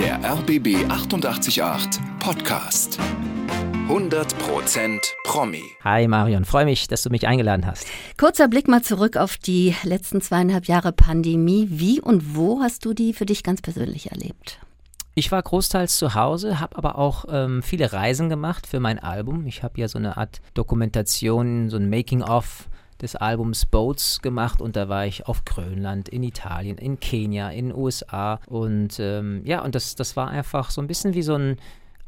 Der RBB 888 Podcast. 100% Promi. Hi Marion, freue mich, dass du mich eingeladen hast. Kurzer Blick mal zurück auf die letzten zweieinhalb Jahre Pandemie. Wie und wo hast du die für dich ganz persönlich erlebt? Ich war großteils zu Hause, habe aber auch ähm, viele Reisen gemacht für mein Album. Ich habe ja so eine Art Dokumentation, so ein Making-of des Albums Boats gemacht und da war ich auf Grönland, in Italien, in Kenia, in den USA und ähm, ja, und das, das war einfach so ein bisschen wie so ein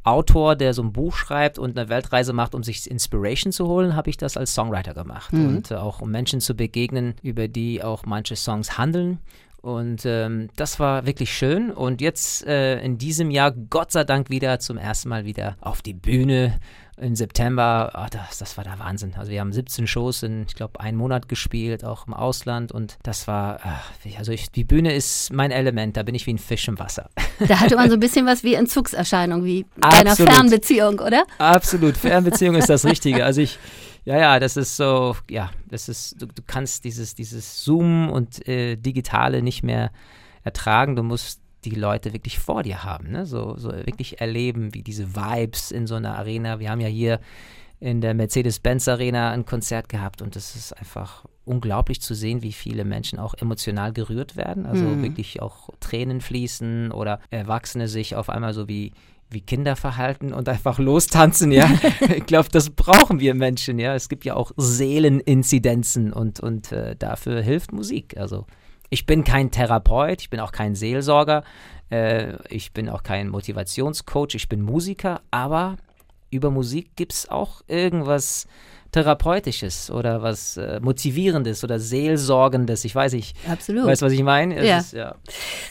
Autor, der so ein Buch schreibt und eine Weltreise macht, um sich Inspiration zu holen, habe ich das als Songwriter gemacht. Mhm. Und auch um Menschen zu begegnen, über die auch manche Songs handeln. Und ähm, das war wirklich schön. Und jetzt äh, in diesem Jahr, Gott sei Dank, wieder zum ersten Mal wieder auf die Bühne im September, oh, das, das war der Wahnsinn. Also wir haben 17 Shows in, ich glaube, einem Monat gespielt, auch im Ausland und das war, ach, also ich, die Bühne ist mein Element, da bin ich wie ein Fisch im Wasser. Da hatte man so ein bisschen was wie Entzugserscheinung, wie bei einer Fernbeziehung, oder? Absolut, Fernbeziehung ist das Richtige. Also ich, ja, ja, das ist so, ja, das ist, du, du kannst dieses, dieses Zoom und äh, Digitale nicht mehr ertragen. Du musst die Leute wirklich vor dir haben, ne? so, so wirklich erleben, wie diese Vibes in so einer Arena. Wir haben ja hier in der Mercedes-Benz Arena ein Konzert gehabt und es ist einfach unglaublich zu sehen, wie viele Menschen auch emotional gerührt werden, also mhm. wirklich auch Tränen fließen oder Erwachsene sich auf einmal so wie wie Kinder verhalten und einfach lostanzen, ja. ich glaube, das brauchen wir Menschen, ja. Es gibt ja auch Seeleninzidenzen und, und äh, dafür hilft Musik. Also ich bin kein Therapeut, ich bin auch kein Seelsorger, äh, ich bin auch kein Motivationscoach, ich bin Musiker, aber über Musik gibt es auch irgendwas Therapeutisches oder was äh, Motivierendes oder Seelsorgendes. Ich weiß nicht. Absolut. Weißt du, was ich meine? Ja. Ist, ja.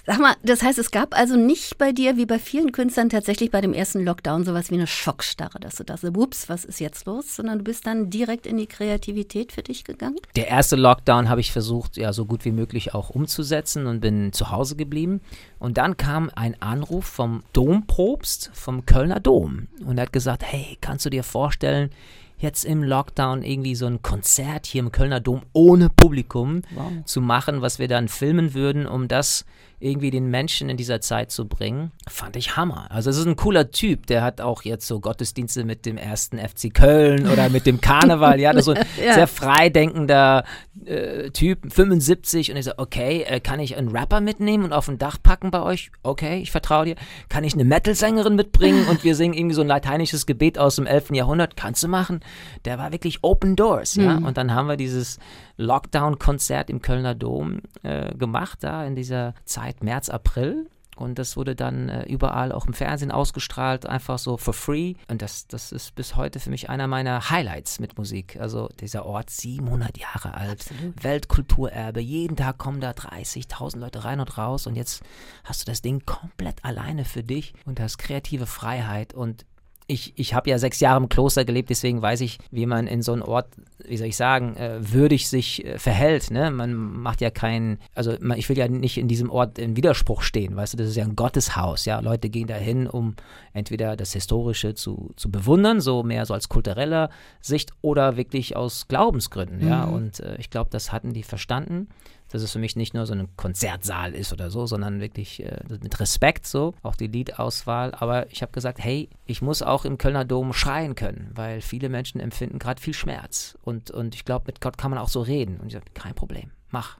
Sag mal, das heißt, es gab also nicht bei dir, wie bei vielen Künstlern, tatsächlich bei dem ersten Lockdown sowas wie eine Schockstarre, dass du das so, ups, was ist jetzt los? Sondern du bist dann direkt in die Kreativität für dich gegangen? Der erste Lockdown habe ich versucht, ja, so gut wie möglich auch umzusetzen und bin zu Hause geblieben. Und dann kam ein Anruf vom Dompropst vom Kölner Dom und er hat gesagt, hey, kannst du dir vorstellen, jetzt im Lockdown irgendwie so ein Konzert hier im Kölner Dom ohne Publikum wow. zu machen, was wir dann filmen würden, um das irgendwie den Menschen in dieser Zeit zu bringen, fand ich Hammer. Also es ist ein cooler Typ, der hat auch jetzt so Gottesdienste mit dem ersten FC Köln oder mit dem Karneval, ja, so ein ja. sehr freidenkender äh, Typ, 75 und ich so, okay, äh, kann ich einen Rapper mitnehmen und auf ein Dach packen bei euch? Okay, ich vertraue dir. Kann ich eine Metal-Sängerin mitbringen und wir singen irgendwie so ein lateinisches Gebet aus dem 11. Jahrhundert? Kannst du machen? Der war wirklich Open Doors, ja, mhm. und dann haben wir dieses Lockdown-Konzert im Kölner Dom äh, gemacht, da in dieser Zeit März, April. Und das wurde dann äh, überall auch im Fernsehen ausgestrahlt, einfach so for free. Und das, das ist bis heute für mich einer meiner Highlights mit Musik. Also dieser Ort, 700 Jahre alt, Absolut. Weltkulturerbe. Jeden Tag kommen da 30.000 Leute rein und raus. Und jetzt hast du das Ding komplett alleine für dich und hast kreative Freiheit. Und ich, ich habe ja sechs Jahre im Kloster gelebt, deswegen weiß ich, wie man in so einem Ort, wie soll ich sagen, äh, würdig sich äh, verhält. Ne? Man macht ja keinen, also man, ich will ja nicht in diesem Ort in Widerspruch stehen, weißt du, das ist ja ein Gotteshaus, ja. Leute gehen dahin, um entweder das Historische zu, zu bewundern, so mehr so als kultureller Sicht oder wirklich aus Glaubensgründen, mhm. ja. Und äh, ich glaube, das hatten die verstanden dass es für mich nicht nur so ein Konzertsaal ist oder so, sondern wirklich äh, mit Respekt so, auch die Liedauswahl. Aber ich habe gesagt, hey, ich muss auch im Kölner Dom schreien können, weil viele Menschen empfinden gerade viel Schmerz. Und, und ich glaube, mit Gott kann man auch so reden. Und ich sage, kein Problem, mach.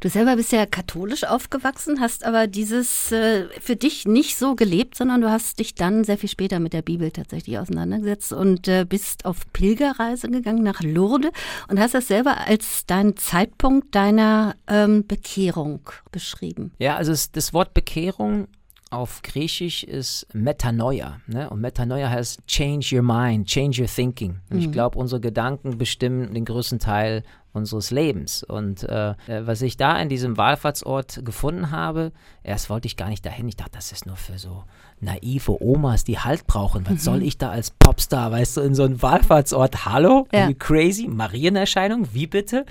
Du selber bist ja katholisch aufgewachsen, hast aber dieses äh, für dich nicht so gelebt, sondern du hast dich dann sehr viel später mit der Bibel tatsächlich auseinandergesetzt und äh, bist auf Pilgerreise gegangen nach Lourdes und hast das selber als deinen Zeitpunkt deiner ähm, Bekehrung beschrieben. Ja, also es, das Wort Bekehrung auf Griechisch ist Metanoia. Ne? Und Metanoia heißt change your mind, change your thinking. Und mhm. ich glaube, unsere Gedanken bestimmen den größten Teil unseres Lebens. Und äh, äh, was ich da in diesem Wallfahrtsort gefunden habe, erst wollte ich gar nicht dahin. Ich dachte, das ist nur für so naive Omas, die Halt brauchen. Was mhm. soll ich da als Popstar, weißt du, in so einem Wallfahrtsort? Hallo? Ja. Crazy? Marienerscheinung? Wie bitte?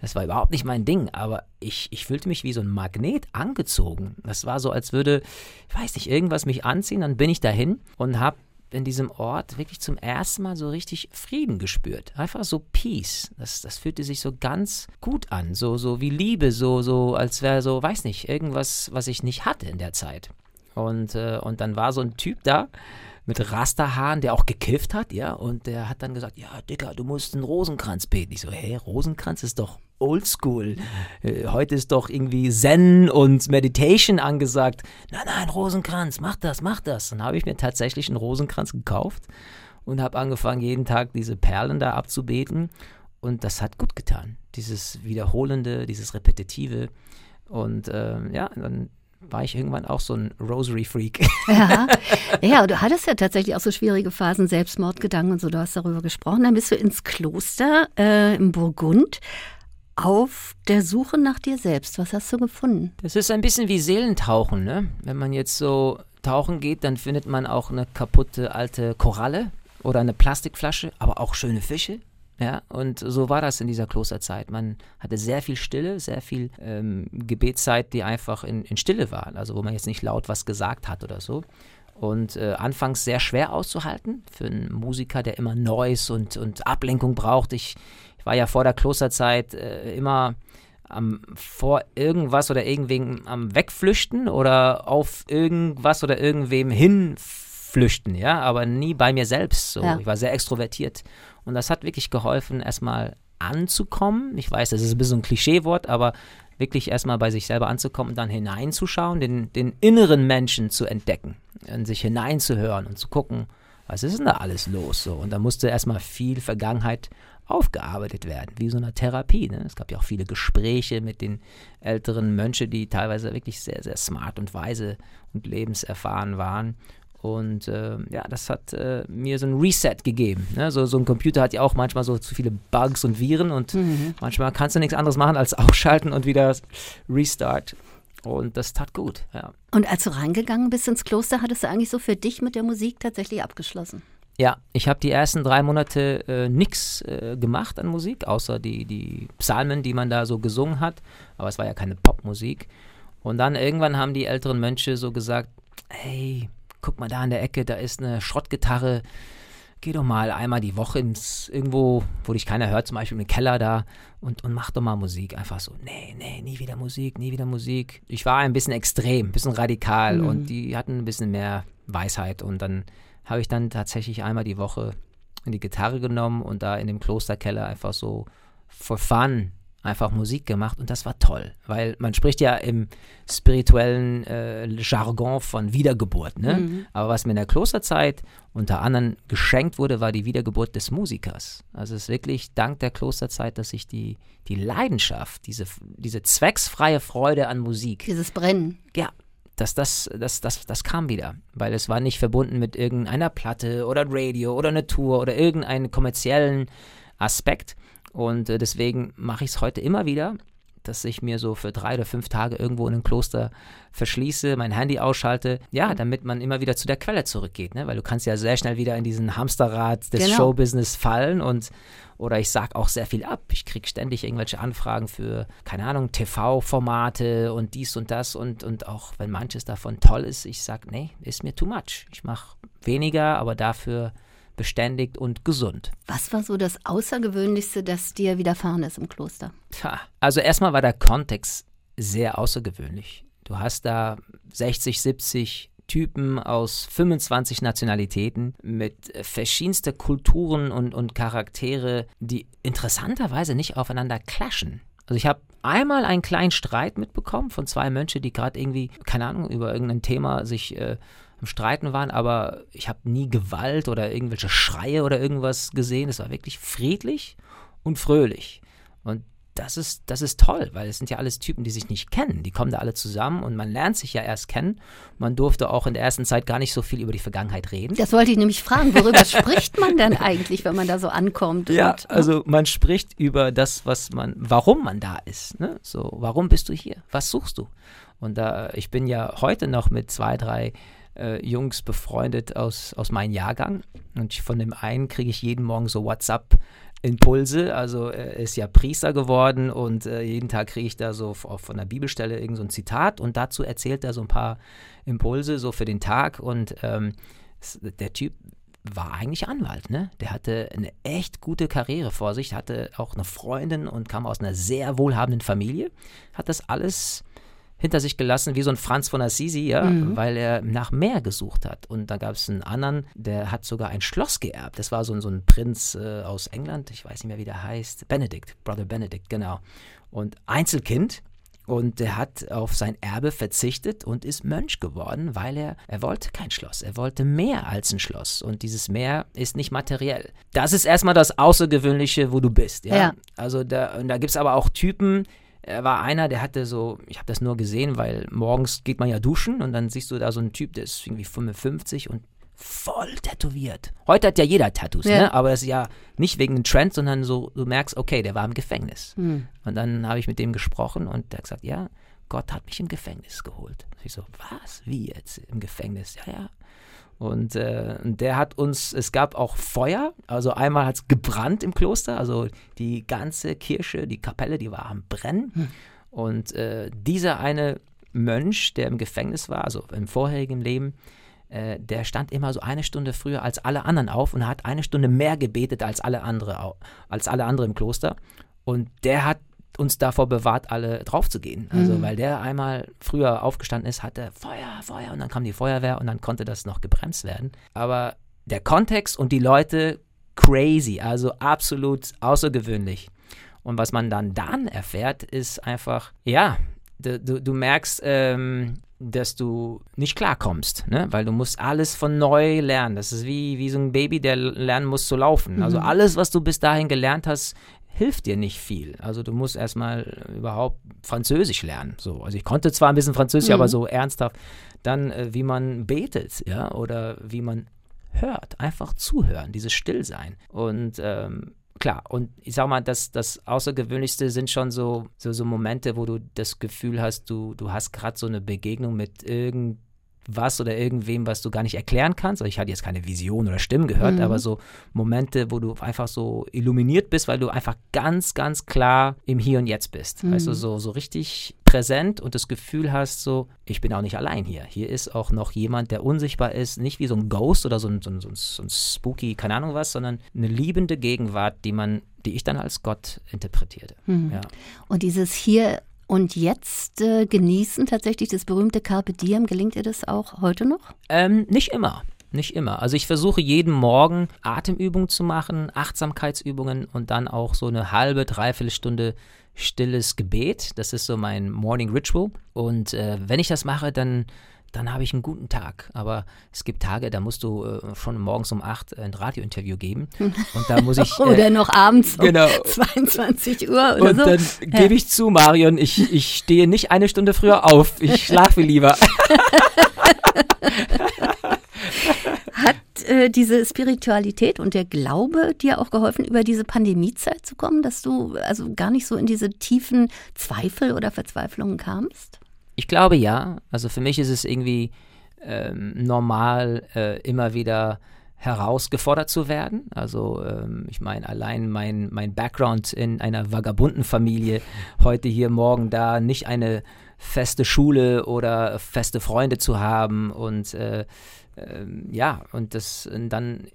Das war überhaupt nicht mein Ding. Aber ich, ich fühlte mich wie so ein Magnet angezogen. Das war so, als würde, ich weiß nicht, irgendwas mich anziehen. Dann bin ich dahin und habe in diesem Ort wirklich zum ersten Mal so richtig Frieden gespürt. Einfach so Peace. Das, das fühlte sich so ganz gut an. So, so wie Liebe, so, so als wäre so, weiß nicht, irgendwas, was ich nicht hatte in der Zeit. Und, äh, und dann war so ein Typ da mit Rasterhaaren, der auch gekifft hat, ja, und der hat dann gesagt, ja, Dicker, du musst einen Rosenkranz beten. Ich so, hä, Rosenkranz ist doch oldschool. Äh, heute ist doch irgendwie Zen und Meditation angesagt. Nein, nein, Rosenkranz, mach das, mach das. Dann habe ich mir tatsächlich einen Rosenkranz gekauft und habe angefangen, jeden Tag diese Perlen da abzubeten. Und das hat gut getan. Dieses Wiederholende, dieses Repetitive. Und äh, ja, dann war ich irgendwann auch so ein Rosary-Freak. Ja. ja, du hattest ja tatsächlich auch so schwierige Phasen, Selbstmordgedanken und so, du hast darüber gesprochen. Dann bist du ins Kloster äh, im Burgund auf der Suche nach dir selbst. Was hast du gefunden? Das ist ein bisschen wie Seelentauchen, ne? Wenn man jetzt so tauchen geht, dann findet man auch eine kaputte alte Koralle oder eine Plastikflasche, aber auch schöne Fische. Ja, und so war das in dieser Klosterzeit. Man hatte sehr viel Stille, sehr viel ähm, Gebetszeit, die einfach in, in Stille war, also wo man jetzt nicht laut was gesagt hat oder so. Und äh, anfangs sehr schwer auszuhalten für einen Musiker, der immer Neues und, und Ablenkung braucht. Ich, ich war ja vor der Klosterzeit äh, immer am, vor irgendwas oder irgendwem am Wegflüchten oder auf irgendwas oder irgendwem hinflüchten, ja, aber nie bei mir selbst. So. Ja. Ich war sehr extrovertiert und das hat wirklich geholfen, erstmal anzukommen. Ich weiß, das ist ein bisschen ein Klischeewort, aber wirklich erstmal bei sich selber anzukommen und dann hineinzuschauen, den, den inneren Menschen zu entdecken, in sich hineinzuhören und zu gucken, was ist denn da alles los? So. Und da musste erstmal viel Vergangenheit aufgearbeitet werden, wie so eine Therapie. Ne? Es gab ja auch viele Gespräche mit den älteren Mönchen, die teilweise wirklich sehr, sehr smart und weise und lebenserfahren waren. Und äh, ja, das hat äh, mir so ein Reset gegeben. Ne? So, so ein Computer hat ja auch manchmal so zu viele Bugs und Viren und mhm. manchmal kannst du nichts anderes machen als ausschalten und wieder Restart. Und das tat gut, ja. Und als du reingegangen bist ins Kloster, hattest du eigentlich so für dich mit der Musik tatsächlich abgeschlossen? Ja, ich habe die ersten drei Monate äh, nichts äh, gemacht an Musik, außer die, die Psalmen, die man da so gesungen hat. Aber es war ja keine Popmusik. Und dann irgendwann haben die älteren Mönche so gesagt, hey, guck mal da in der Ecke, da ist eine Schrottgitarre. Geh doch mal einmal die Woche ins irgendwo, wo dich keiner hört, zum Beispiel im Keller da und, und mach doch mal Musik. Einfach so, nee, nee, nie wieder Musik, nie wieder Musik. Ich war ein bisschen extrem, ein bisschen radikal mhm. und die hatten ein bisschen mehr Weisheit und dann habe ich dann tatsächlich einmal die Woche in die Gitarre genommen und da in dem Klosterkeller einfach so for fun einfach Musik gemacht und das war toll, weil man spricht ja im spirituellen äh, Jargon von Wiedergeburt, ne? Mhm. Aber was mir in der Klosterzeit unter anderem geschenkt wurde, war die Wiedergeburt des Musikers. Also es ist wirklich dank der Klosterzeit, dass ich die, die Leidenschaft, diese, diese zwecksfreie Freude an Musik. Dieses Brennen. Ja, das, das, das, das, das kam wieder, weil es war nicht verbunden mit irgendeiner Platte oder Radio oder eine Tour oder irgendeinen kommerziellen Aspekt, und äh, deswegen mache ich es heute immer wieder, dass ich mir so für drei oder fünf Tage irgendwo in einem Kloster verschließe, mein Handy ausschalte, ja, damit man immer wieder zu der Quelle zurückgeht, ne? weil du kannst ja sehr schnell wieder in diesen Hamsterrad des genau. Showbusiness fallen und oder ich sage auch sehr viel ab. Ich kriege ständig irgendwelche Anfragen für, keine Ahnung, TV-Formate und dies und das und, und auch wenn manches davon toll ist, ich sage, nee, ist mir too much. Ich mache weniger, aber dafür beständigt und gesund. Was war so das Außergewöhnlichste, das dir widerfahren ist im Kloster? Tja, also erstmal war der Kontext sehr außergewöhnlich. Du hast da 60, 70 Typen aus 25 Nationalitäten mit verschiedenster Kulturen und, und Charaktere, die interessanterweise nicht aufeinander clashen. Also ich habe einmal einen kleinen Streit mitbekommen von zwei Mönchen, die gerade irgendwie, keine Ahnung, über irgendein Thema sich äh, am Streiten waren, aber ich habe nie Gewalt oder irgendwelche Schreie oder irgendwas gesehen. Es war wirklich friedlich und fröhlich. Und das ist, das ist toll, weil es sind ja alles Typen, die sich nicht kennen. Die kommen da alle zusammen und man lernt sich ja erst kennen. Man durfte auch in der ersten Zeit gar nicht so viel über die Vergangenheit reden. Das wollte ich nämlich fragen. Worüber spricht man denn eigentlich, wenn man da so ankommt? Ja, und, ne? also man spricht über das, was man, warum man da ist. Ne? So, warum bist du hier? Was suchst du? Und da, ich bin ja heute noch mit zwei, drei äh, Jungs befreundet aus, aus meinem Jahrgang. Und von dem einen kriege ich jeden Morgen so WhatsApp-Impulse. Also er ist ja Priester geworden und äh, jeden Tag kriege ich da so von der Bibelstelle irgend so ein Zitat und dazu erzählt er so ein paar Impulse so für den Tag. Und ähm, der Typ war eigentlich Anwalt, ne? Der hatte eine echt gute Karriere vor sich, hatte auch eine Freundin und kam aus einer sehr wohlhabenden Familie, hat das alles hinter sich gelassen, wie so ein Franz von Assisi, ja, mhm. weil er nach mehr gesucht hat. Und da gab es einen anderen, der hat sogar ein Schloss geerbt. Das war so, so ein Prinz äh, aus England, ich weiß nicht mehr, wie der heißt. Benedict, Brother Benedict, genau. Und Einzelkind. Und er hat auf sein Erbe verzichtet und ist Mönch geworden, weil er, er wollte kein Schloss, er wollte mehr als ein Schloss. Und dieses Meer ist nicht materiell. Das ist erstmal das Außergewöhnliche, wo du bist. Ja. ja. Also da, da gibt es aber auch Typen, er war einer, der hatte so, ich habe das nur gesehen, weil morgens geht man ja duschen und dann siehst du da so einen Typ, der ist irgendwie 55 und voll tätowiert. Heute hat ja jeder Tattoos, ja. ne? aber das ist ja nicht wegen einem Trend, sondern so, du merkst, okay, der war im Gefängnis. Mhm. Und dann habe ich mit dem gesprochen und der hat gesagt, ja, Gott hat mich im Gefängnis geholt. Und ich so, was? Wie jetzt im Gefängnis? Ja, ja. Und äh, der hat uns, es gab auch Feuer, also einmal hat es gebrannt im Kloster, also die ganze Kirche, die Kapelle, die war am Brennen. Hm. Und äh, dieser eine Mönch, der im Gefängnis war, also im vorherigen Leben, äh, der stand immer so eine Stunde früher als alle anderen auf und hat eine Stunde mehr gebetet als alle andere, als alle anderen im Kloster. Und der hat uns davor bewahrt, alle draufzugehen. Also, mhm. weil der einmal früher aufgestanden ist, hatte Feuer, Feuer und dann kam die Feuerwehr und dann konnte das noch gebremst werden. Aber der Kontext und die Leute crazy, also absolut außergewöhnlich. Und was man dann dann erfährt, ist einfach, ja, du, du, merkst, ähm, dass du nicht klarkommst, ne? weil du musst alles von neu lernen. Das ist wie, wie so ein Baby, der lernen muss zu laufen. Also mhm. alles, was du bis dahin gelernt hast, hilft dir nicht viel. Also du musst erstmal überhaupt Französisch lernen. So. Also ich konnte zwar ein bisschen Französisch, mhm. aber so ernsthaft. Dann, äh, wie man betet, ja, oder wie man hört, einfach zuhören, dieses Stillsein. Und ähm, klar, und ich sag mal, das, das Außergewöhnlichste sind schon so, so, so Momente, wo du das Gefühl hast, du, du hast gerade so eine Begegnung mit irgendeinem was oder irgendwem, was du gar nicht erklären kannst. Also ich hatte jetzt keine Vision oder Stimmen gehört, mhm. aber so Momente, wo du einfach so illuminiert bist, weil du einfach ganz, ganz klar im Hier und Jetzt bist. Mhm. Weißt du, so, so richtig präsent und das Gefühl hast, so, ich bin auch nicht allein hier. Hier ist auch noch jemand, der unsichtbar ist, nicht wie so ein Ghost oder so ein, so ein, so ein, so ein spooky, keine Ahnung was, sondern eine liebende Gegenwart, die man, die ich dann als Gott interpretierte. Mhm. Ja. Und dieses hier und jetzt äh, genießen tatsächlich das berühmte Carpe Diem. Gelingt dir das auch heute noch? Ähm, nicht immer. Nicht immer. Also ich versuche jeden Morgen Atemübungen zu machen, Achtsamkeitsübungen und dann auch so eine halbe, dreiviertel Stunde stilles Gebet. Das ist so mein Morning Ritual. Und äh, wenn ich das mache, dann dann habe ich einen guten Tag. Aber es gibt Tage, da musst du äh, schon morgens um 8 ein Radiointerview geben. Und da muss ich. Äh, oder noch abends genau. um 22 Uhr oder Und so. dann ja. gebe ich zu, Marion, ich, ich stehe nicht eine Stunde früher auf. Ich schlafe lieber. Hat äh, diese Spiritualität und der Glaube dir auch geholfen, über diese Pandemiezeit zu kommen, dass du also gar nicht so in diese tiefen Zweifel oder Verzweiflungen kamst? Ich glaube ja. Also für mich ist es irgendwie ähm, normal, äh, immer wieder herausgefordert zu werden. Also ähm, ich meine, allein mein, mein Background in einer vagabunden Familie, heute hier, morgen da, nicht eine feste Schule oder feste Freunde zu haben und äh, äh, ja, und das und dann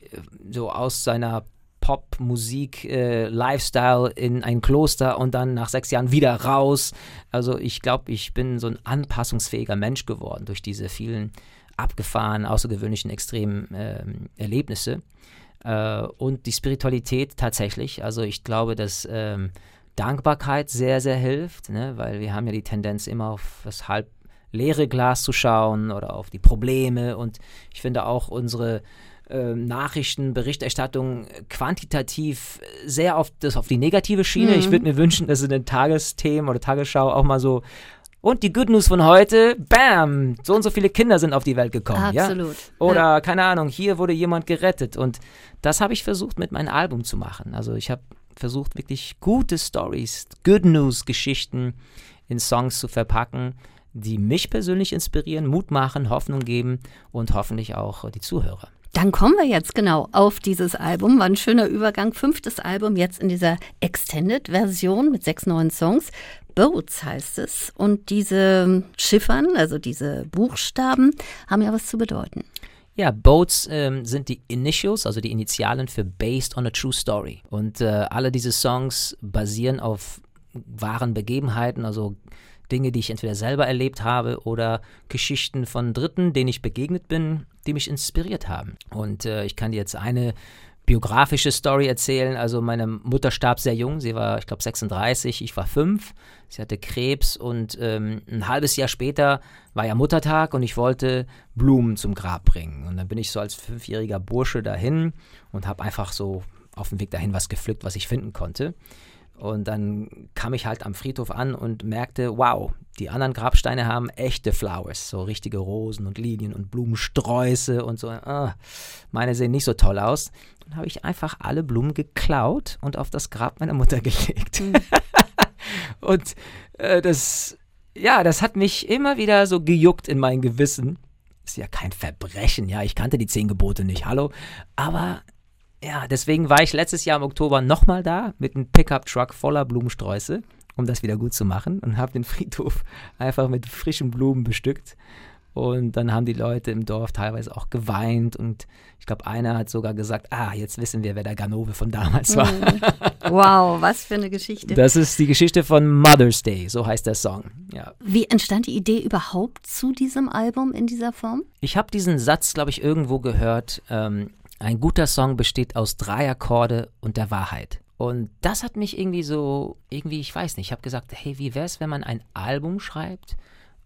so aus seiner Popmusik, äh, Lifestyle in ein Kloster und dann nach sechs Jahren wieder raus. Also ich glaube, ich bin so ein anpassungsfähiger Mensch geworden durch diese vielen abgefahrenen, außergewöhnlichen, extremen äh, Erlebnisse. Äh, und die Spiritualität tatsächlich. Also ich glaube, dass ähm, Dankbarkeit sehr, sehr hilft, ne? weil wir haben ja die Tendenz immer auf das halb leere Glas zu schauen oder auf die Probleme und ich finde auch unsere ähm, Nachrichten, Berichterstattung quantitativ sehr auf, das, auf die negative Schiene. Mhm. Ich würde mir wünschen, dass in den Tagesthemen oder Tagesschau auch mal so und die Good News von heute, bam, so und so viele Kinder sind auf die Welt gekommen. Absolut. Ja? Oder, ja. keine Ahnung, hier wurde jemand gerettet. Und das habe ich versucht mit meinem Album zu machen. Also ich habe versucht, wirklich gute Stories, Good News-Geschichten in Songs zu verpacken, die mich persönlich inspirieren, Mut machen, Hoffnung geben und hoffentlich auch die Zuhörer. Dann kommen wir jetzt genau auf dieses Album. War ein schöner Übergang. Fünftes Album jetzt in dieser Extended-Version mit sechs neuen Songs. Boats heißt es. Und diese Schiffern, also diese Buchstaben, haben ja was zu bedeuten. Ja, Boats ähm, sind die Initials, also die Initialen für Based on a True Story. Und äh, alle diese Songs basieren auf wahren Begebenheiten, also Dinge, die ich entweder selber erlebt habe oder Geschichten von Dritten, denen ich begegnet bin, die mich inspiriert haben. Und äh, ich kann dir jetzt eine biografische Story erzählen. Also meine Mutter starb sehr jung, sie war, ich glaube, 36, ich war fünf. Sie hatte Krebs und ähm, ein halbes Jahr später war ja Muttertag und ich wollte Blumen zum Grab bringen. Und dann bin ich so als fünfjähriger Bursche dahin und habe einfach so auf dem Weg dahin was gepflückt, was ich finden konnte. Und dann kam ich halt am Friedhof an und merkte, wow, die anderen Grabsteine haben echte Flowers, so richtige Rosen und Lilien und Blumensträuße und so. Ah, meine sehen nicht so toll aus. Dann habe ich einfach alle Blumen geklaut und auf das Grab meiner Mutter gelegt. Mhm. und äh, das, ja, das hat mich immer wieder so gejuckt in mein Gewissen. Ist ja kein Verbrechen, ja, ich kannte die zehn Gebote nicht, hallo. Aber ja, deswegen war ich letztes Jahr im Oktober nochmal da mit einem Pickup-Truck voller Blumensträuße, um das wieder gut zu machen und habe den Friedhof einfach mit frischen Blumen bestückt. Und dann haben die Leute im Dorf teilweise auch geweint und ich glaube, einer hat sogar gesagt, ah, jetzt wissen wir, wer der Ganove von damals war. Mhm. Wow, was für eine Geschichte. Das ist die Geschichte von Mother's Day, so heißt der Song. Ja. Wie entstand die Idee überhaupt zu diesem Album in dieser Form? Ich habe diesen Satz, glaube ich, irgendwo gehört. Ähm, ein guter Song besteht aus drei Akkorde und der Wahrheit. Und das hat mich irgendwie so, irgendwie, ich weiß nicht, ich habe gesagt, hey, wie wäre es, wenn man ein Album schreibt,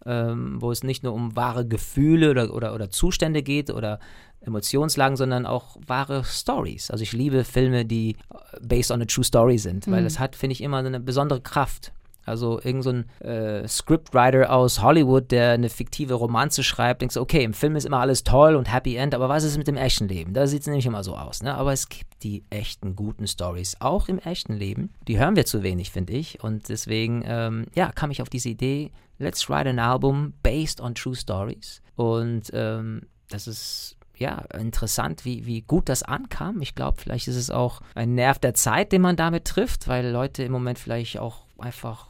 ähm, wo es nicht nur um wahre Gefühle oder, oder, oder Zustände geht oder Emotionslagen, sondern auch wahre Stories. Also ich liebe Filme, die äh, based on a true story sind, weil mhm. das hat, finde ich, immer eine besondere Kraft. Also irgendein so äh, Scriptwriter aus Hollywood, der eine fiktive Romanze schreibt, denkst du, okay, im Film ist immer alles toll und Happy End, aber was ist mit dem echten Leben? Da sieht es nämlich immer so aus. Ne? Aber es gibt die echten guten Stories, auch im echten Leben. Die hören wir zu wenig, finde ich. Und deswegen, ähm, ja, kam ich auf diese Idee, let's write an album based on true stories. Und ähm, das ist ja, interessant, wie, wie gut das ankam. Ich glaube, vielleicht ist es auch ein Nerv der Zeit, den man damit trifft, weil Leute im Moment vielleicht auch einfach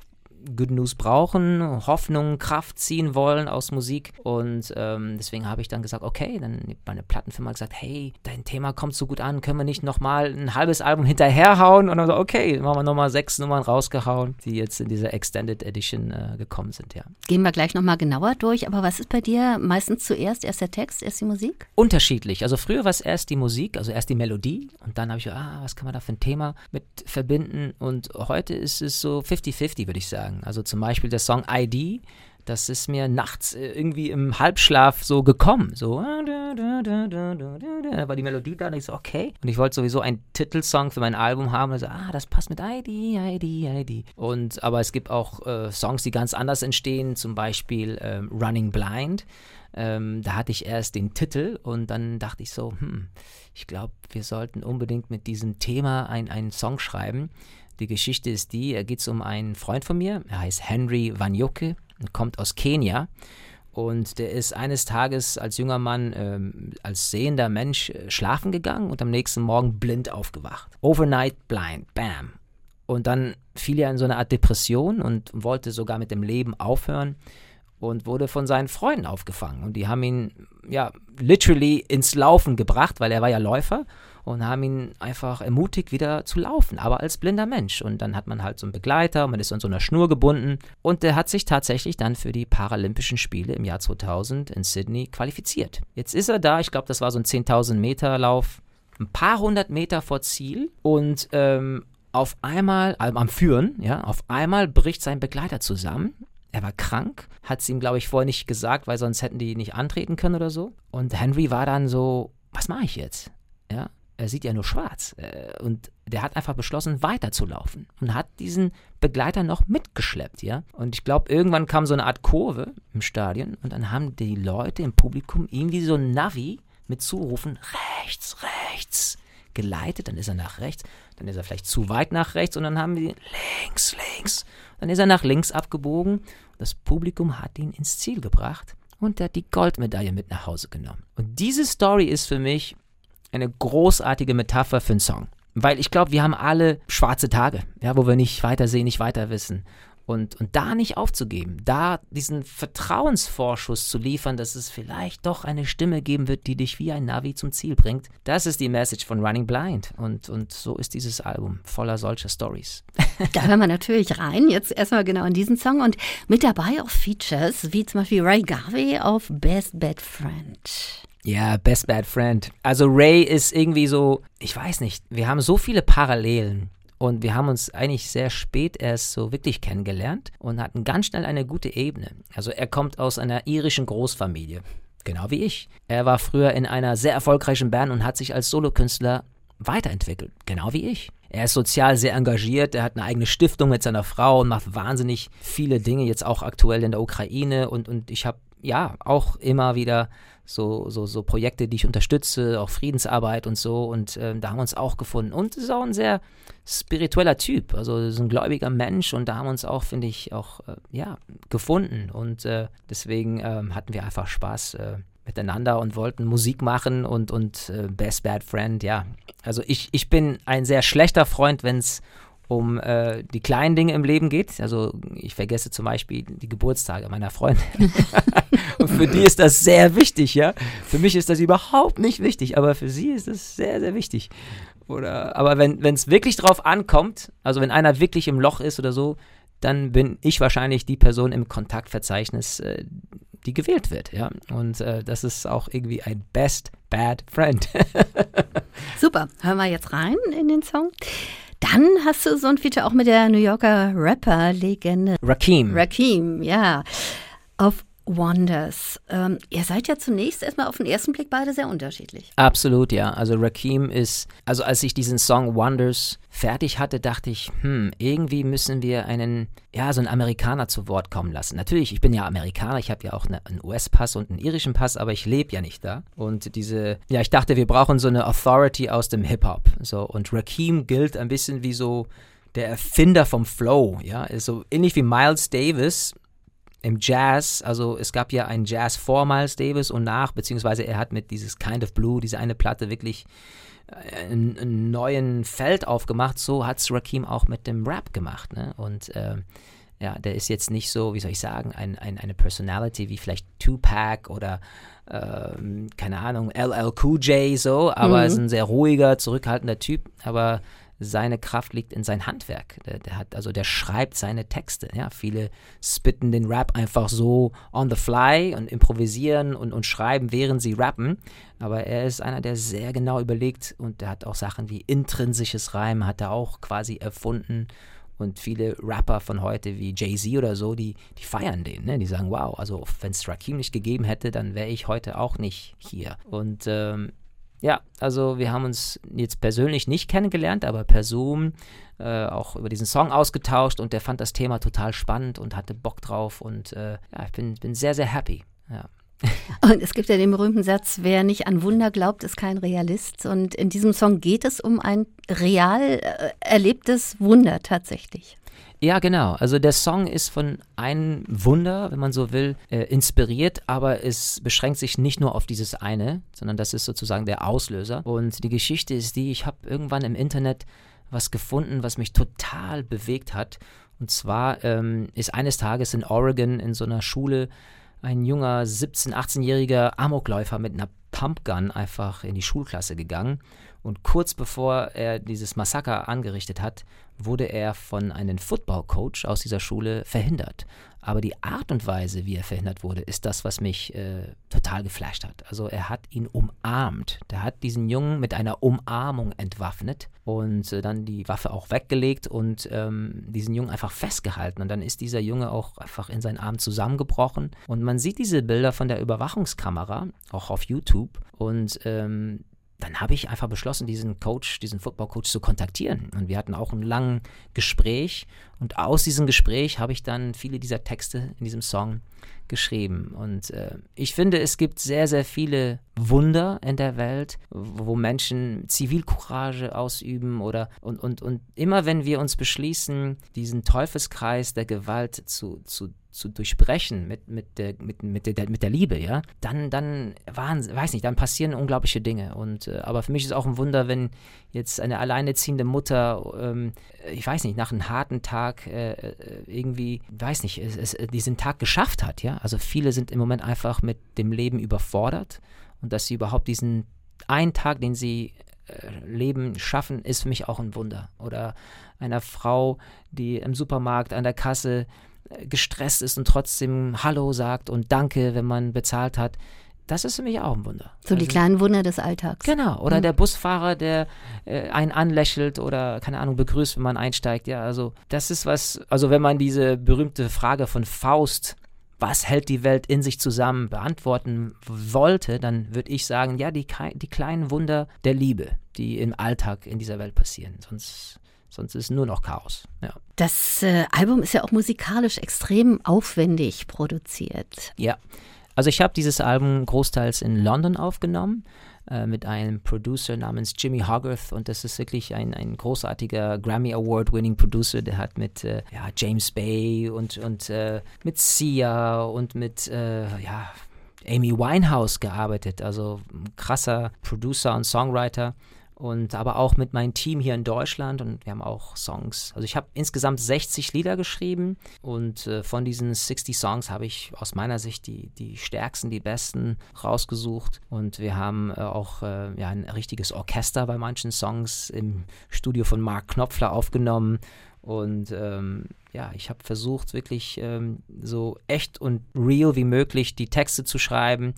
Good News brauchen, Hoffnung, Kraft ziehen wollen aus Musik. Und ähm, deswegen habe ich dann gesagt, okay, dann meine Plattenfirma gesagt, hey, dein Thema kommt so gut an, können wir nicht nochmal ein halbes Album hinterherhauen? Und dann so, okay, dann haben wir nochmal sechs Nummern rausgehauen, die jetzt in dieser Extended Edition äh, gekommen sind, ja. Gehen wir gleich nochmal genauer durch, aber was ist bei dir meistens zuerst? Erst der Text, erst die Musik? Unterschiedlich. Also früher war es erst die Musik, also erst die Melodie und dann habe ich, ah, was kann man da für ein Thema mit verbinden? Und heute ist es so 50-50, würde ich sagen sagen. Also zum Beispiel der Song ID, das ist mir nachts äh, irgendwie im Halbschlaf so gekommen. So, da war die Melodie da und ich so, okay. Und ich wollte sowieso einen Titelsong für mein Album haben. Also, ah, das passt mit ID, ID, ID. Und, aber es gibt auch äh, Songs, die ganz anders entstehen, zum Beispiel ähm, Running Blind. Ähm, da hatte ich erst den Titel und dann dachte ich so, hm, ich glaube, wir sollten unbedingt mit diesem Thema einen Song schreiben. Die Geschichte ist die, er geht um einen Freund von mir, er heißt Henry Wanyoke und kommt aus Kenia. Und der ist eines Tages als junger Mann, ähm, als sehender Mensch äh, schlafen gegangen und am nächsten Morgen blind aufgewacht. Overnight blind, bam. Und dann fiel er in so eine Art Depression und wollte sogar mit dem Leben aufhören und wurde von seinen Freunden aufgefangen. Und die haben ihn, ja, literally ins Laufen gebracht, weil er war ja Läufer und haben ihn einfach ermutigt, wieder zu laufen, aber als blinder Mensch. Und dann hat man halt so einen Begleiter, man ist an so einer Schnur gebunden und der hat sich tatsächlich dann für die Paralympischen Spiele im Jahr 2000 in Sydney qualifiziert. Jetzt ist er da, ich glaube, das war so ein 10.000 Meter Lauf, ein paar hundert Meter vor Ziel und ähm, auf einmal, also am Führen, ja, auf einmal bricht sein Begleiter zusammen er war krank, hat es ihm, glaube ich, vorher nicht gesagt, weil sonst hätten die nicht antreten können oder so. Und Henry war dann so, was mache ich jetzt? Ja, er sieht ja nur schwarz. Äh, und der hat einfach beschlossen, weiterzulaufen und hat diesen Begleiter noch mitgeschleppt, ja. Und ich glaube, irgendwann kam so eine Art Kurve im Stadion und dann haben die Leute im Publikum irgendwie so ein Navi mit Zurufen, rechts, rechts, geleitet. Dann ist er nach rechts, dann ist er vielleicht zu weit nach rechts und dann haben wir links, links. Dann ist er nach links abgebogen. Das Publikum hat ihn ins Ziel gebracht und er hat die Goldmedaille mit nach Hause genommen. Und diese Story ist für mich eine großartige Metapher für einen Song. Weil ich glaube, wir haben alle schwarze Tage, ja, wo wir nicht weiter sehen, nicht weiter wissen. Und, und da nicht aufzugeben, da diesen Vertrauensvorschuss zu liefern, dass es vielleicht doch eine Stimme geben wird, die dich wie ein Navi zum Ziel bringt. Das ist die Message von Running Blind. Und, und so ist dieses Album voller solcher Stories. Da hören wir natürlich rein, jetzt erstmal genau in diesen Song. Und mit dabei auch Features, wie zum Beispiel Ray Garvey auf Best Bad Friend. Ja, Best Bad Friend. Also Ray ist irgendwie so, ich weiß nicht, wir haben so viele Parallelen. Und wir haben uns eigentlich sehr spät erst so wirklich kennengelernt und hatten ganz schnell eine gute Ebene. Also er kommt aus einer irischen Großfamilie, genau wie ich. Er war früher in einer sehr erfolgreichen Band und hat sich als Solokünstler weiterentwickelt, genau wie ich. Er ist sozial sehr engagiert, er hat eine eigene Stiftung mit seiner Frau und macht wahnsinnig viele Dinge, jetzt auch aktuell in der Ukraine. Und, und ich habe ja auch immer wieder so, so, so Projekte, die ich unterstütze, auch Friedensarbeit und so. Und äh, da haben wir uns auch gefunden. Und ist auch ein sehr spiritueller Typ, also so ein gläubiger Mensch. Und da haben wir uns auch, finde ich, auch äh, ja, gefunden. Und äh, deswegen ähm, hatten wir einfach Spaß äh, miteinander und wollten Musik machen und, und äh, Best Bad Friend, ja. Also ich, ich bin ein sehr schlechter Freund, wenn es um äh, die kleinen Dinge im Leben geht. Also ich vergesse zum Beispiel die Geburtstage meiner Freundin. und für die ist das sehr wichtig, ja. Für mich ist das überhaupt nicht wichtig, aber für sie ist das sehr, sehr wichtig. Oder, aber wenn es wirklich drauf ankommt, also wenn einer wirklich im Loch ist oder so, dann bin ich wahrscheinlich die Person im Kontaktverzeichnis, äh, die gewählt wird, ja. Und äh, das ist auch irgendwie ein Best Bad Friend. Super, hören wir jetzt rein in den Song. Dann hast du so ein Feature auch mit der New Yorker Rapper-Legende Rakim. Rakim, ja. Auf Wonders. Ähm, ihr seid ja zunächst erstmal auf den ersten Blick beide sehr unterschiedlich. Absolut, ja. Also Rakim ist, also als ich diesen Song Wonders fertig hatte, dachte ich, hm, irgendwie müssen wir einen, ja, so einen Amerikaner zu Wort kommen lassen. Natürlich, ich bin ja Amerikaner, ich habe ja auch eine, einen US-Pass und einen irischen Pass, aber ich lebe ja nicht da. Und diese, ja, ich dachte, wir brauchen so eine Authority aus dem Hip-Hop. So, und Rakim gilt ein bisschen wie so der Erfinder vom Flow, ja, so ähnlich wie Miles Davis im Jazz, also es gab ja einen Jazz vor Miles Davis und nach, beziehungsweise er hat mit dieses Kind of Blue, diese eine Platte wirklich äh, einen, einen neuen Feld aufgemacht. So hat es Rakim auch mit dem Rap gemacht. Ne? Und äh, ja, der ist jetzt nicht so, wie soll ich sagen, ein, ein, eine Personality wie vielleicht Tupac oder ähm, keine Ahnung, LL Cool J so, aber mhm. ist ein sehr ruhiger, zurückhaltender Typ. Aber seine Kraft liegt in sein Handwerk. Der, der, hat, also der schreibt seine Texte. Ja, viele spitten den Rap einfach so on the fly und improvisieren und, und schreiben, während sie rappen. Aber er ist einer, der sehr genau überlegt und der hat auch Sachen wie intrinsisches Reimen hat er auch quasi erfunden. Und viele Rapper von heute wie Jay-Z oder so, die, die feiern den. Ne? Die sagen, wow, also wenn es Rakim nicht gegeben hätte, dann wäre ich heute auch nicht hier. Und ähm, ja, also wir haben uns jetzt persönlich nicht kennengelernt, aber per Zoom äh, auch über diesen Song ausgetauscht und der fand das Thema total spannend und hatte Bock drauf und äh, ja, ich bin, bin sehr, sehr happy. Ja. Und es gibt ja den berühmten Satz, wer nicht an Wunder glaubt, ist kein Realist. Und in diesem Song geht es um ein real äh, erlebtes Wunder tatsächlich. Ja, genau. Also der Song ist von einem Wunder, wenn man so will, äh, inspiriert, aber es beschränkt sich nicht nur auf dieses eine, sondern das ist sozusagen der Auslöser. Und die Geschichte ist die, ich habe irgendwann im Internet was gefunden, was mich total bewegt hat. Und zwar ähm, ist eines Tages in Oregon in so einer Schule ein junger 17-, 18-jähriger Amokläufer mit einer Pumpgun einfach in die Schulklasse gegangen. Und kurz bevor er dieses Massaker angerichtet hat, wurde er von einem Football-Coach aus dieser Schule verhindert. Aber die Art und Weise, wie er verhindert wurde, ist das, was mich äh, total geflasht hat. Also er hat ihn umarmt. Der hat diesen Jungen mit einer Umarmung entwaffnet und äh, dann die Waffe auch weggelegt und ähm, diesen Jungen einfach festgehalten. Und dann ist dieser Junge auch einfach in seinen Arm zusammengebrochen. Und man sieht diese Bilder von der Überwachungskamera, auch auf YouTube. Und ähm, dann habe ich einfach beschlossen, diesen Coach, diesen Football-Coach zu kontaktieren. Und wir hatten auch ein langes Gespräch. Und aus diesem Gespräch habe ich dann viele dieser Texte in diesem Song geschrieben. Und äh, ich finde, es gibt sehr, sehr viele Wunder in der Welt, wo Menschen Zivilcourage ausüben oder und, und, und immer wenn wir uns beschließen, diesen Teufelskreis der Gewalt zu, zu zu durchbrechen mit, mit, der, mit, mit, der, mit der Liebe, ja, dann, dann weiß nicht, dann passieren unglaubliche Dinge. Und äh, aber für mich ist auch ein Wunder, wenn jetzt eine alleinerziehende Mutter, ähm, ich weiß nicht, nach einem harten Tag äh, äh irgendwie, weiß nicht, es, es, diesen Tag geschafft hat, ja. Also viele sind im Moment einfach mit dem Leben überfordert und dass sie überhaupt diesen einen Tag, den sie äh, Leben schaffen, ist für mich auch ein Wunder. Oder einer Frau, die im Supermarkt an der Kasse gestresst ist und trotzdem Hallo sagt und Danke, wenn man bezahlt hat. Das ist für mich auch ein Wunder. So die also, kleinen Wunder des Alltags. Genau. Oder mhm. der Busfahrer, der äh, einen anlächelt oder, keine Ahnung, begrüßt, wenn man einsteigt. Ja, also das ist was, also wenn man diese berühmte Frage von Faust was hält die Welt in sich zusammen, beantworten wollte, dann würde ich sagen, ja, die, die kleinen Wunder der Liebe, die im Alltag in dieser Welt passieren. Sonst sonst ist nur noch Chaos. Ja. Das äh, Album ist ja auch musikalisch extrem aufwendig produziert. Ja, also ich habe dieses Album großteils in London aufgenommen. Äh, mit einem Producer namens Jimmy Hogarth und das ist wirklich ein, ein großartiger Grammy Award winning Producer, der hat mit äh, ja, James Bay und, und äh, mit Sia und mit äh, ja, Amy Winehouse gearbeitet, also ein krasser Producer und Songwriter und aber auch mit meinem Team hier in Deutschland. Und wir haben auch Songs. Also ich habe insgesamt 60 Lieder geschrieben. Und äh, von diesen 60 Songs habe ich aus meiner Sicht die, die stärksten, die besten rausgesucht. Und wir haben äh, auch äh, ja, ein richtiges Orchester bei manchen Songs im Studio von Mark Knopfler aufgenommen. Und ähm, ja, ich habe versucht wirklich ähm, so echt und real wie möglich die Texte zu schreiben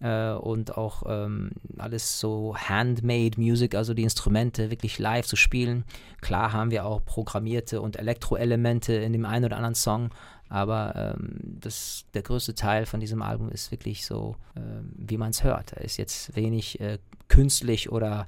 äh, und auch ähm, alles so handmade Music, also die Instrumente wirklich live zu spielen. Klar haben wir auch programmierte und Elektroelemente in dem einen oder anderen Song, aber ähm, das, der größte Teil von diesem Album ist wirklich so, äh, wie man es hört. Er ist jetzt wenig äh, künstlich oder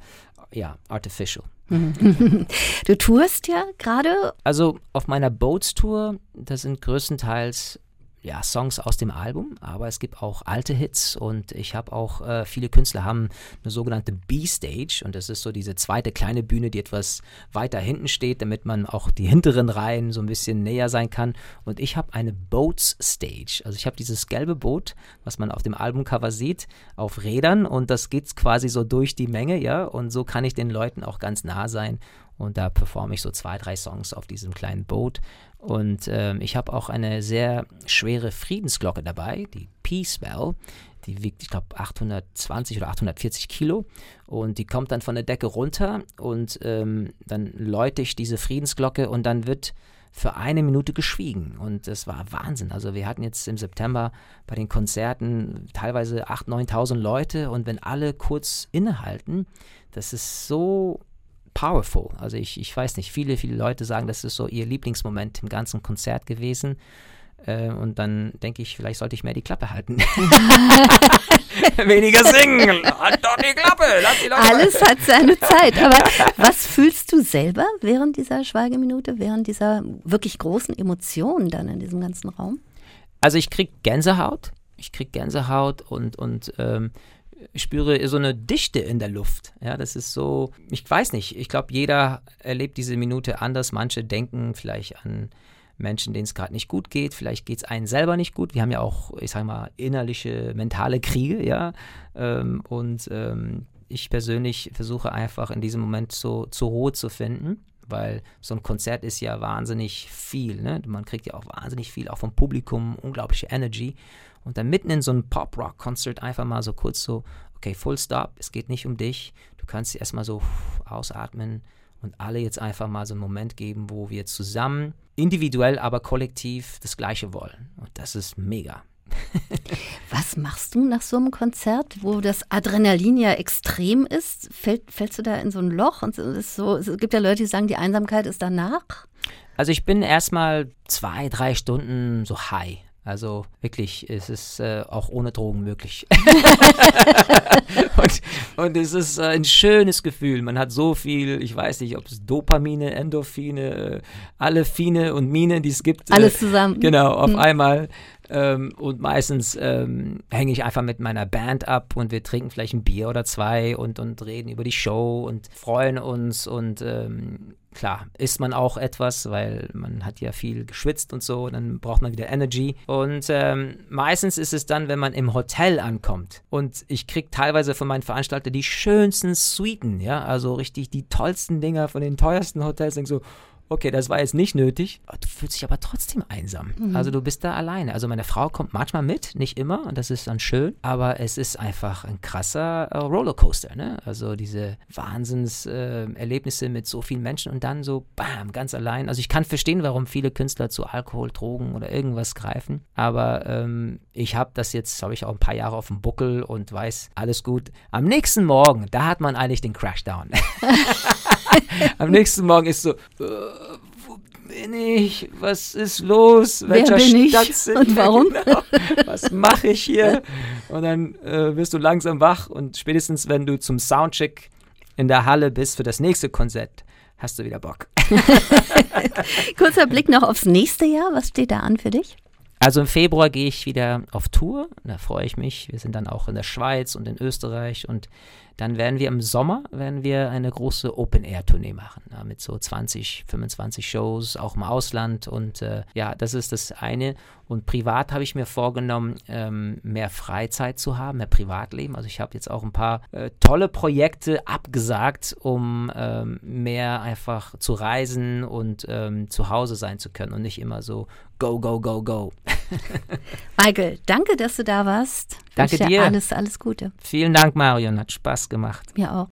ja, artificial. Du tourst ja gerade. Also auf meiner Boats Tour, das sind größtenteils ja, Songs aus dem Album, aber es gibt auch alte Hits und ich habe auch, äh, viele Künstler haben eine sogenannte B-Stage und das ist so diese zweite kleine Bühne, die etwas weiter hinten steht, damit man auch die hinteren Reihen so ein bisschen näher sein kann und ich habe eine Boats Stage, also ich habe dieses gelbe Boot, was man auf dem Albumcover sieht, auf Rädern und das geht quasi so durch die Menge, ja, und so kann ich den Leuten auch ganz nah sein und da performe ich so zwei, drei Songs auf diesem kleinen Boot. Und ähm, ich habe auch eine sehr schwere Friedensglocke dabei, die Peace Bell. Die wiegt, ich glaube, 820 oder 840 Kilo. Und die kommt dann von der Decke runter und ähm, dann läute ich diese Friedensglocke und dann wird für eine Minute geschwiegen. Und das war Wahnsinn. Also wir hatten jetzt im September bei den Konzerten teilweise 8.000, 9.000 Leute und wenn alle kurz innehalten, das ist so powerful. Also ich, ich weiß nicht, viele, viele Leute sagen, das ist so ihr Lieblingsmoment im ganzen Konzert gewesen. Äh, und dann denke ich, vielleicht sollte ich mehr die Klappe halten. Weniger singen. Halt doch die Klappe. Lass die Alles hat seine Zeit. Aber was fühlst du selber während dieser Schweigeminute, während dieser wirklich großen Emotionen dann in diesem ganzen Raum? Also ich kriege Gänsehaut. Ich kriege Gänsehaut und, und ähm, spüre so eine Dichte in der Luft. Ja, das ist so, ich weiß nicht, ich glaube, jeder erlebt diese Minute anders. Manche denken vielleicht an Menschen, denen es gerade nicht gut geht. Vielleicht geht es einen selber nicht gut. Wir haben ja auch, ich sage mal, innerliche, mentale Kriege, ja. Ähm, und ähm, ich persönlich versuche einfach in diesem Moment so zur Ruhe zu finden, weil so ein Konzert ist ja wahnsinnig viel. Ne? Man kriegt ja auch wahnsinnig viel, auch vom Publikum, unglaubliche Energy. Und dann mitten in so einem Pop-Rock-Konzert einfach mal so kurz so, okay, full stop, es geht nicht um dich. Du kannst erstmal so ausatmen und alle jetzt einfach mal so einen Moment geben, wo wir zusammen, individuell, aber kollektiv das Gleiche wollen. Und das ist mega. Was machst du nach so einem Konzert, wo das Adrenalin ja extrem ist? Fällt, fällst du da in so ein Loch? Und es, so, es gibt ja Leute, die sagen, die Einsamkeit ist danach. Also ich bin erstmal zwei, drei Stunden so high. Also wirklich, es ist äh, auch ohne Drogen möglich. und, und, es ist äh, ein schönes Gefühl. Man hat so viel, ich weiß nicht, ob es Dopamine, Endorphine, äh, alle Fine und Mine, die es gibt. Alles zusammen. Genau, auf hm. einmal Ähm, und meistens ähm, hänge ich einfach mit meiner Band ab und wir trinken vielleicht ein Bier oder zwei und, und reden über die Show und freuen uns und ähm, klar, isst man auch etwas, weil man hat ja viel geschwitzt und so, dann braucht man wieder Energy. Und ähm, meistens ist es dann, wenn man im Hotel ankommt und ich kriege teilweise von meinen Veranstaltern die schönsten Suiten, ja, also richtig die tollsten Dinger von den teuersten Hotels, denk so, okay, das war jetzt nicht nötig. Du fühlst dich aber trotzdem einsam. Mhm. Also du bist da alleine. Also meine Frau kommt manchmal mit, nicht immer, und das ist dann schön, aber es ist einfach ein krasser äh, Rollercoaster. Ne? Also diese Wahnsinnserlebnisse äh, mit so vielen Menschen und dann so, bam, ganz allein. Also ich kann verstehen, warum viele Künstler zu Alkohol, Drogen oder irgendwas greifen, aber ähm, ich habe das jetzt, habe ich auch ein paar Jahre auf dem Buckel und weiß, alles gut. Am nächsten Morgen, da hat man eigentlich den Crashdown. Am nächsten Morgen ist so, äh, wo bin ich? Was ist los? Welcher Wer bin Stadt ich? sind und warum? Genau? Was mache ich hier? Und dann äh, wirst du langsam wach und spätestens, wenn du zum Soundcheck in der Halle bist für das nächste Konzert, hast du wieder Bock. Kurzer Blick noch aufs nächste Jahr. Was steht da an für dich? Also im Februar gehe ich wieder auf Tour. Da freue ich mich. Wir sind dann auch in der Schweiz und in Österreich und dann werden wir im Sommer werden wir eine große Open-Air-Tournee machen ja, mit so 20, 25 Shows, auch im Ausland. Und äh, ja, das ist das eine. Und privat habe ich mir vorgenommen, ähm, mehr Freizeit zu haben, mehr Privatleben. Also ich habe jetzt auch ein paar äh, tolle Projekte abgesagt, um ähm, mehr einfach zu reisen und ähm, zu Hause sein zu können und nicht immer so go, go, go, go. Michael, danke, dass du da warst. Danke dir. Alles, alles Gute. Vielen Dank, Marion. Hat Spaß gemacht. Mir auch.